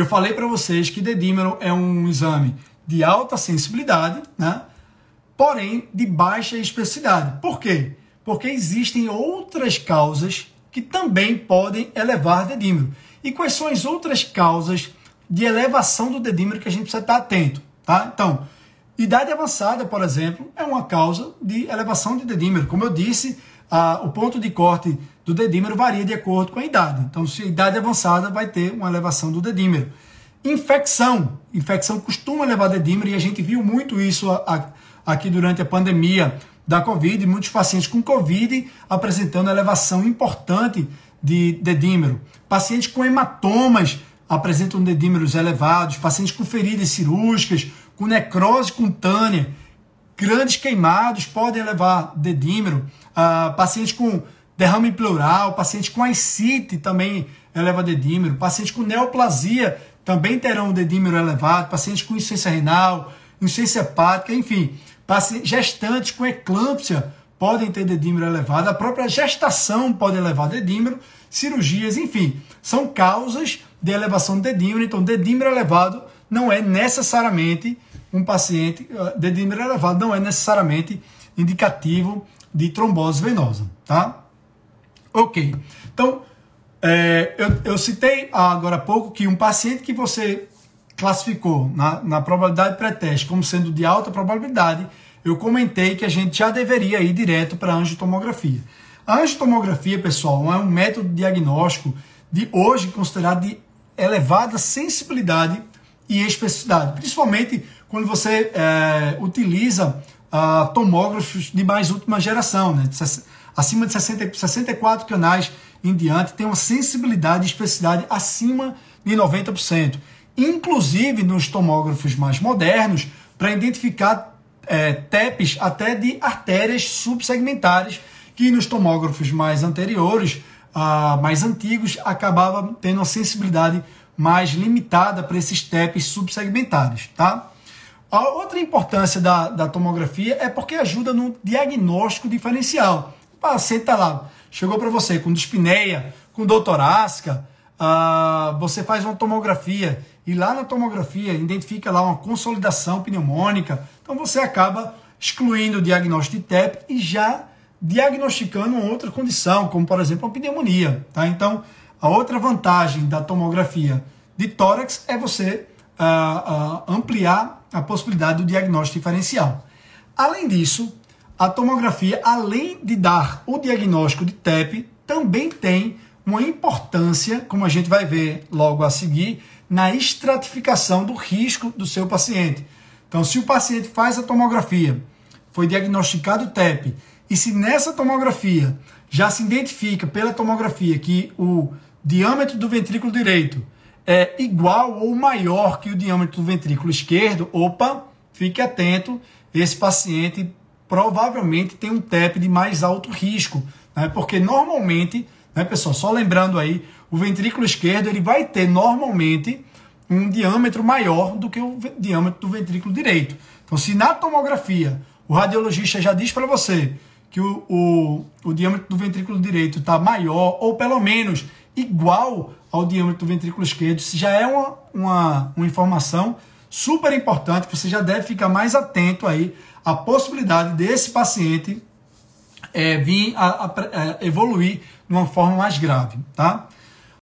Eu falei para vocês que dedímero é um exame de alta sensibilidade, né? porém de baixa especificidade. Por quê? Porque existem outras causas que também podem elevar dedímero. E quais são as outras causas de elevação do dedímero que a gente precisa estar atento? Tá? Então, idade avançada, por exemplo, é uma causa de elevação de dedímero. Como eu disse, a, o ponto de corte do dedímero varia de acordo com a idade. Então, se a idade avançada, vai ter uma elevação do dedímero. Infecção. Infecção costuma levar dedímero e a gente viu muito isso a, a, aqui durante a pandemia da Covid, muitos pacientes com Covid apresentando elevação importante de dedímero. Pacientes com hematomas apresentam dedímeros elevados, pacientes com feridas cirúrgicas, com necrose cutânea, grandes queimados podem levar dedímero, uh, pacientes com derrame pleural, pacientes com ascite também eleva dedímero, pacientes com neoplasia também terão dedímero elevado, pacientes com insuficiência renal, insuficiência hepática, enfim, gestantes com eclâmpsia podem ter dedímero elevado, a própria gestação pode elevar dedímero, cirurgias, enfim, são causas de elevação de dedímero. Então, dedímero elevado não é necessariamente um paciente, eh, dedímero elevado não é necessariamente indicativo de trombose venosa, tá? Ok. Então, é, eu, eu citei agora há pouco que um paciente que você classificou na, na probabilidade pré-teste como sendo de alta probabilidade, eu comentei que a gente já deveria ir direto para a angiotomografia. A angiotomografia, pessoal, é um método diagnóstico de hoje considerado de elevada sensibilidade e especificidade, principalmente quando você é, utiliza uh, tomógrafos de mais última geração, né? acima de 60, 64 canais em diante, tem uma sensibilidade e especificidade acima de 90%. Inclusive nos tomógrafos mais modernos, para identificar é, TEPs até de artérias subsegmentares, que nos tomógrafos mais anteriores, uh, mais antigos, acabava tendo uma sensibilidade mais limitada para esses TEPs subsegmentares. Tá? A outra importância da, da tomografia é porque ajuda no diagnóstico diferencial. O paciente está lá, chegou para você com dispneia, com dor torácica, uh, você faz uma tomografia e lá na tomografia identifica lá uma consolidação pneumônica, então você acaba excluindo o diagnóstico de TEP e já diagnosticando uma outra condição, como por exemplo a pneumonia. Tá? Então, a outra vantagem da tomografia de tórax é você uh, uh, ampliar a possibilidade do diagnóstico diferencial. Além disso, a tomografia, além de dar o diagnóstico de TEP, também tem uma importância, como a gente vai ver logo a seguir, na estratificação do risco do seu paciente. Então, se o paciente faz a tomografia, foi diagnosticado TEP, e se nessa tomografia já se identifica pela tomografia que o diâmetro do ventrículo direito é igual ou maior que o diâmetro do ventrículo esquerdo, opa, fique atento, esse paciente provavelmente tem um TEP de mais alto risco, né? porque normalmente, né, pessoal, só lembrando aí, o ventrículo esquerdo ele vai ter normalmente um diâmetro maior do que o diâmetro do ventrículo direito. Então, se na tomografia o radiologista já diz para você que o, o, o diâmetro do ventrículo direito está maior, ou pelo menos igual ao diâmetro do ventrículo esquerdo, isso já é uma, uma, uma informação super importante, você já deve ficar mais atento aí à possibilidade desse paciente é, vir a, a, a evoluir de uma forma mais grave, tá?